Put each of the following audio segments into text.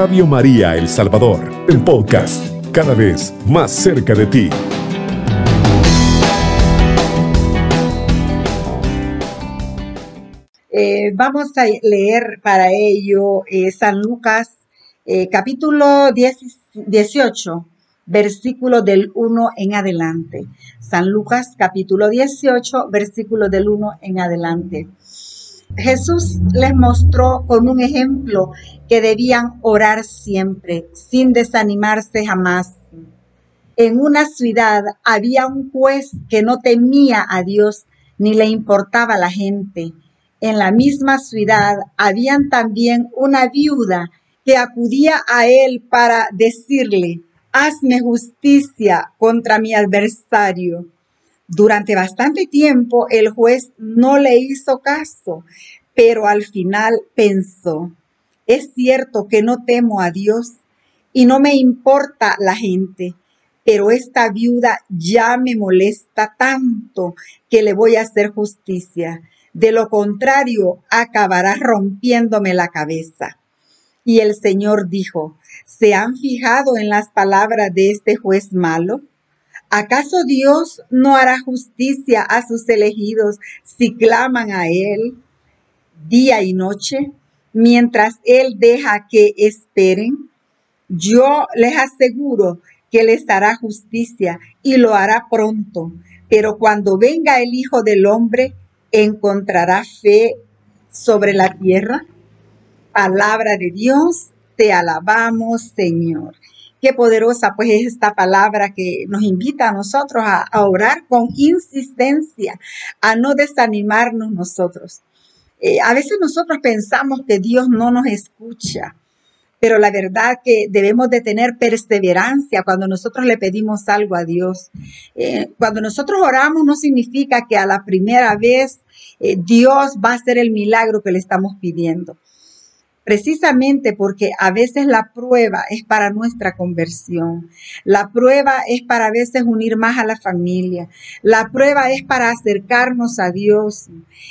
Radio María El Salvador, el podcast, cada vez más cerca de ti. Eh, vamos a leer para ello eh, San Lucas eh, capítulo 18, versículo del 1 en adelante. San Lucas capítulo 18, versículo del 1 en adelante. Jesús les mostró con un ejemplo que debían orar siempre, sin desanimarse jamás. En una ciudad había un juez que no temía a Dios ni le importaba a la gente. En la misma ciudad habían también una viuda que acudía a él para decirle, hazme justicia contra mi adversario. Durante bastante tiempo el juez no le hizo caso, pero al final pensó, es cierto que no temo a Dios y no me importa la gente, pero esta viuda ya me molesta tanto que le voy a hacer justicia. De lo contrario, acabará rompiéndome la cabeza. Y el Señor dijo, ¿se han fijado en las palabras de este juez malo? ¿Acaso Dios no hará justicia a sus elegidos si claman a Él día y noche, mientras Él deja que esperen? Yo les aseguro que les hará justicia y lo hará pronto. Pero cuando venga el Hijo del Hombre, ¿encontrará fe sobre la tierra? Palabra de Dios, te alabamos, Señor. Qué poderosa pues es esta palabra que nos invita a nosotros a, orar con insistencia, a no desanimarnos nosotros. Eh, a veces nosotros pensamos que Dios no nos escucha, pero la verdad que debemos de tener perseverancia cuando nosotros le pedimos algo a Dios. Eh, cuando nosotros oramos no significa que a la primera vez eh, Dios va a hacer el milagro que le estamos pidiendo precisamente porque a veces la prueba es para nuestra conversión. La prueba es para a veces unir más a la familia. La prueba es para acercarnos a Dios.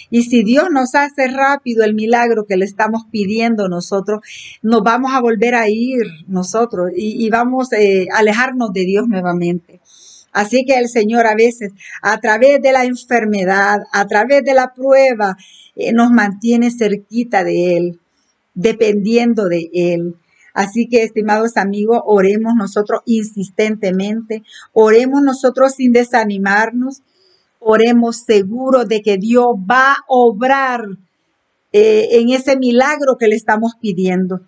Y si Dios nos hace rápido el milagro que le estamos pidiendo nosotros, nos vamos a volver a ir nosotros y, vamos eh, a alejarnos de Dios nuevamente. Así que el Señor a veces, a través de la enfermedad, a través de la prueba, eh, nos mantiene cerquita de Él dependiendo de Él. Así que, estimados amigos, oremos nosotros insistentemente, oremos nosotros sin desanimarnos, oremos seguros de que Dios va a obrar eh, en ese milagro que le estamos pidiendo.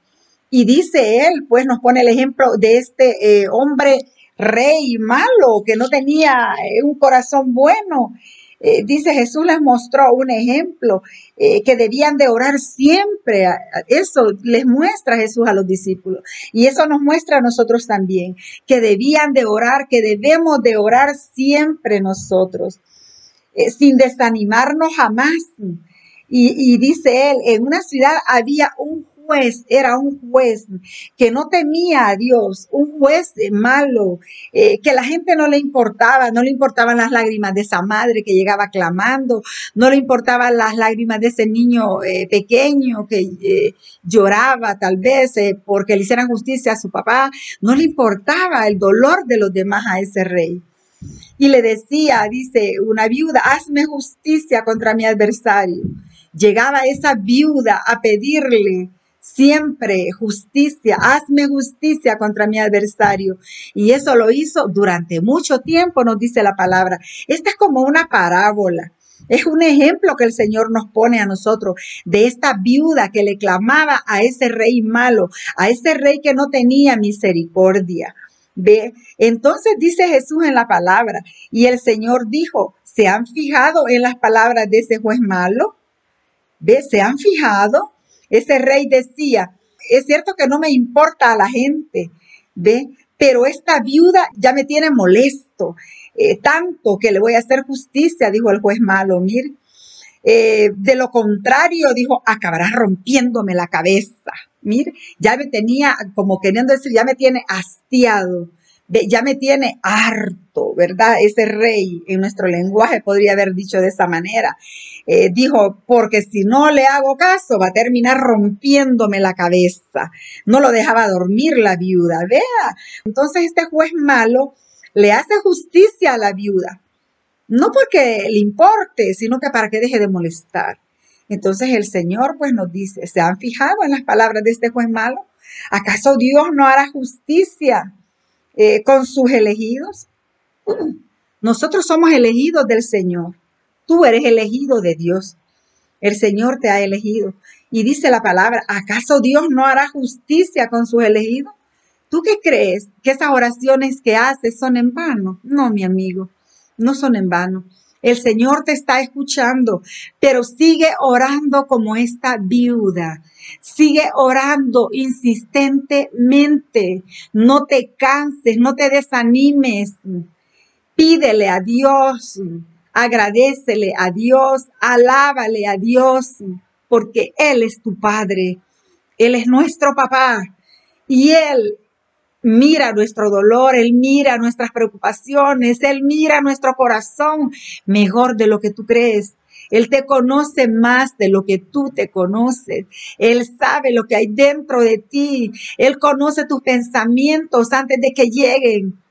Y dice él, pues nos pone el ejemplo de este eh, hombre rey malo que no tenía eh, un corazón bueno eh, dice Jesús les mostró un ejemplo eh, que debían de orar siempre. Eso les muestra Jesús a los discípulos. Y eso nos muestra a nosotros también, que debían de orar, que debemos de orar siempre nosotros, eh, sin desanimarnos jamás. Y, y dice él, en una ciudad había un era un juez que no temía a Dios, un juez malo, eh, que la gente no le importaba, no le importaban las lágrimas de esa madre que llegaba clamando, no le importaban las lágrimas de ese niño eh, pequeño que eh, lloraba tal vez porque le hicieran justicia a su papá, no le importaba el dolor de los demás a ese rey. Y le decía, dice, una viuda, hazme justicia contra mi adversario. Llegaba esa viuda a pedirle siempre justicia, hazme justicia contra mi adversario. Y eso lo hizo durante mucho tiempo, nos dice la palabra. Esta es como una parábola. Es un ejemplo que el Señor nos pone a nosotros de esta viuda que le clamaba a ese rey malo, a ese rey que no tenía misericordia. ¿Ve? Entonces dice Jesús en la palabra, y el Señor dijo, ¿se han fijado en las palabras de ese juez malo? ¿Ve? ¿Se han fijado? Ese rey decía, es cierto que no me importa a la gente, ¿ve? Pero esta viuda ya me tiene molesto, eh, tanto que le voy a hacer justicia, dijo el juez malo. Eh, de lo contrario, dijo, acabará rompiéndome la cabeza. Mire, ya me tenía, como queriendo decir, ya me tiene hastiado. Ya me tiene harto, ¿verdad? Ese rey en nuestro lenguaje podría haber dicho de esa manera. Eh, dijo, porque si no le hago caso, va a terminar rompiéndome la cabeza. No lo dejaba dormir la viuda, vea. Entonces este juez malo le hace justicia a la viuda. No porque le importe, sino que para que deje de molestar. Entonces el Señor pues nos dice, ¿se han fijado en las palabras de este juez malo? ¿Acaso Dios no hará justicia eh, con sus elegidos? Nosotros somos elegidos del Señor. Tú eres elegido de Dios. El Señor te ha elegido. Y dice la palabra, ¿acaso Dios no hará justicia con sus elegidos? ¿Tú qué crees? ¿Que esas oraciones que haces son en vano? No, mi amigo, no son en vano. El Señor te está escuchando, pero sigue orando como esta viuda. Sigue orando insistentemente. No te canses, no te desanimes. Pídele a Dios, agradecele a Dios, alábale a Dios, porque Él es tu Padre. Él es nuestro papá y Él mira nuestro dolor, Él mira nuestras preocupaciones, Él mira nuestro corazón mejor de lo que tú crees. Él te conoce más de lo que tú te conoces. Él sabe lo que hay dentro de ti. Él conoce tus pensamientos antes de que lleguen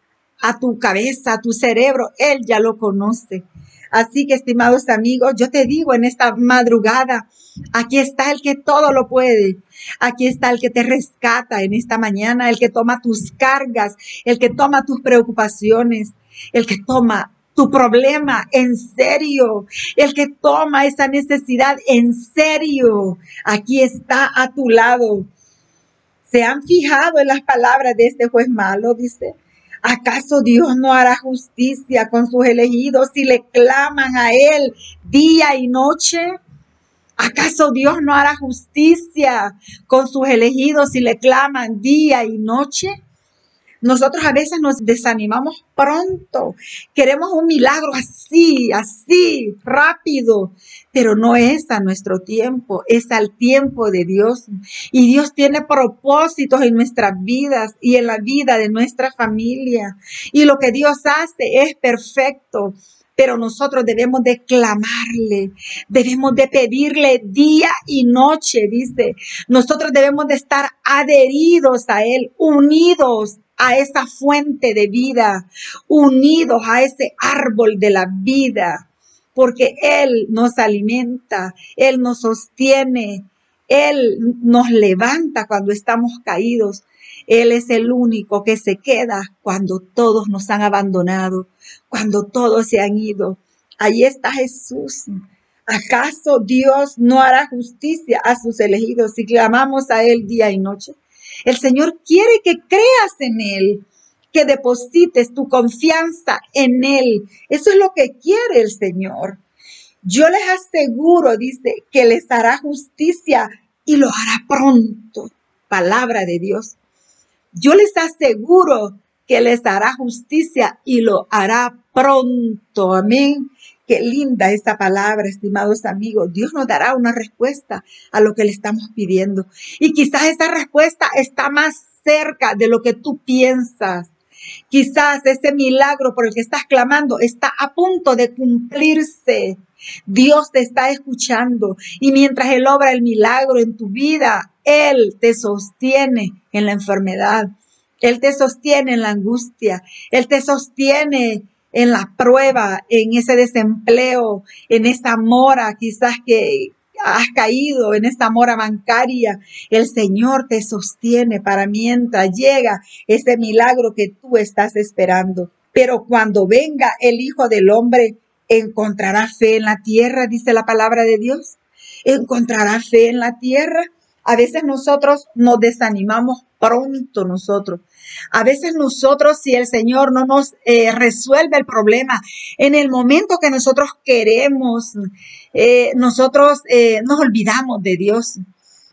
a tu cabeza, a tu cerebro. Él ya lo conoce. Así que, estimados amigos, yo te digo en esta madrugada, aquí está el que todo lo puede. Aquí está el que te rescata en esta mañana, el que toma tus cargas, el que toma tus preocupaciones, el que toma tu problema en serio, el que toma esa necesidad en serio. Aquí está a tu lado. ¿Se han fijado en las palabras de este juez malo? Dice, ¿Acaso Dios no hará justicia con sus elegidos si le claman a Él día y noche? ¿Acaso Dios no hará justicia con sus elegidos si le claman día y noche? Nosotros a veces nos desanimamos pronto. Queremos un milagro así, así, rápido. Pero no es a nuestro tiempo, es al tiempo de Dios. Y Dios tiene propósitos en nuestras vidas y en la vida de nuestra familia. Y lo que Dios hace es perfecto pero nosotros debemos de clamarle, debemos de pedirle día y noche, dice. Nosotros debemos de estar adheridos a Él, unidos a esa fuente de vida, unidos a ese árbol de la vida, porque Él nos alimenta, Él nos sostiene, Él nos levanta cuando estamos caídos. Él es el único que se queda cuando todos nos han abandonado, cuando todos se han ido. Ahí está Jesús. ¿Acaso Dios no hará justicia a sus elegidos si clamamos a Él día y noche? El Señor quiere que creas en Él, que deposites tu confianza en Él. Eso es lo que quiere el Señor. Yo les aseguro, dice, que les hará justicia y lo hará pronto. Palabra de Dios. Yo les aseguro que les hará justicia y lo hará pronto. Amén. Qué linda esta palabra, estimados amigos. Dios nos dará una respuesta a lo que le estamos pidiendo. Y quizás esa respuesta está más cerca de lo que tú piensas. Quizás ese milagro por el que estás clamando está a punto de cumplirse. Dios te está escuchando y mientras Él obra el milagro en tu vida, Él te sostiene en la enfermedad. Él te sostiene en la angustia. Él te sostiene en la prueba, en ese desempleo, en esa mora quizás que has caído, en esta mora bancaria. El Señor te sostiene para mientras llega ese milagro que tú estás esperando. Pero cuando venga el Hijo del Hombre, encontrará fe en la tierra, dice la palabra de Dios. Encontrará fe en la tierra. A veces nosotros nos desanimamos pronto nosotros. A veces nosotros, si el Señor no nos eh, resuelve el problema en el momento que nosotros queremos, eh, nosotros eh, nos olvidamos de Dios,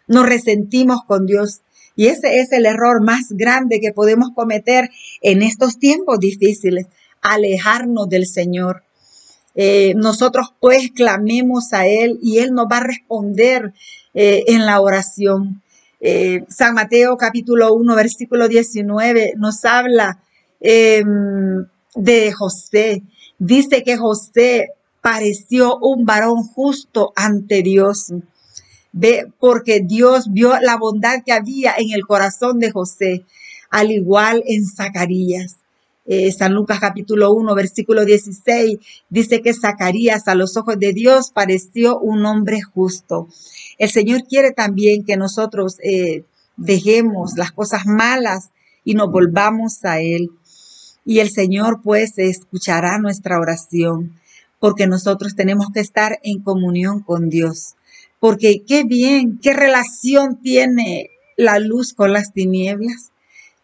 nos resentimos con Dios. Y ese es el error más grande que podemos cometer en estos tiempos difíciles, alejarnos del Señor. nosotros pues clamemos a Él y Él nos va a responder en la oración. Eh, San Mateo capítulo 1, versículo 19 nos habla em, de José. Dice que José pareció un varón justo ante Dios. Ve, porque Dios vio la bondad que había en el corazón de José, al igual en Zacarías. Eh, San Lucas capítulo 1, versículo 16, dice que Zacarías a los ojos de Dios pareció un hombre justo. El Señor quiere también que nosotros eh, dejemos las cosas malas y nos volvamos a Él. Y el Señor pues escuchará nuestra oración, porque nosotros tenemos que estar en comunión con Dios. Porque qué bien, qué relación tiene la luz con las tinieblas.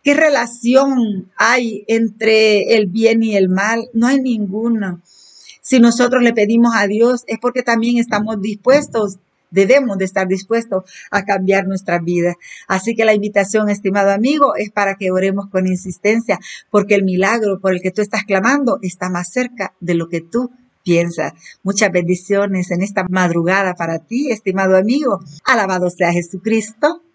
¿Qué relación hay entre el bien y el mal? No hay ninguna. Si nosotros le pedimos a Dios es porque también estamos dispuestos, debemos de estar dispuestos a cambiar nuestra vida. Así que la invitación, estimado amigo, es para que oremos con insistencia, porque el milagro por el que tú estás clamando está más cerca de lo que tú piensas. Muchas bendiciones en esta madrugada para ti, estimado amigo. Alabado sea Jesucristo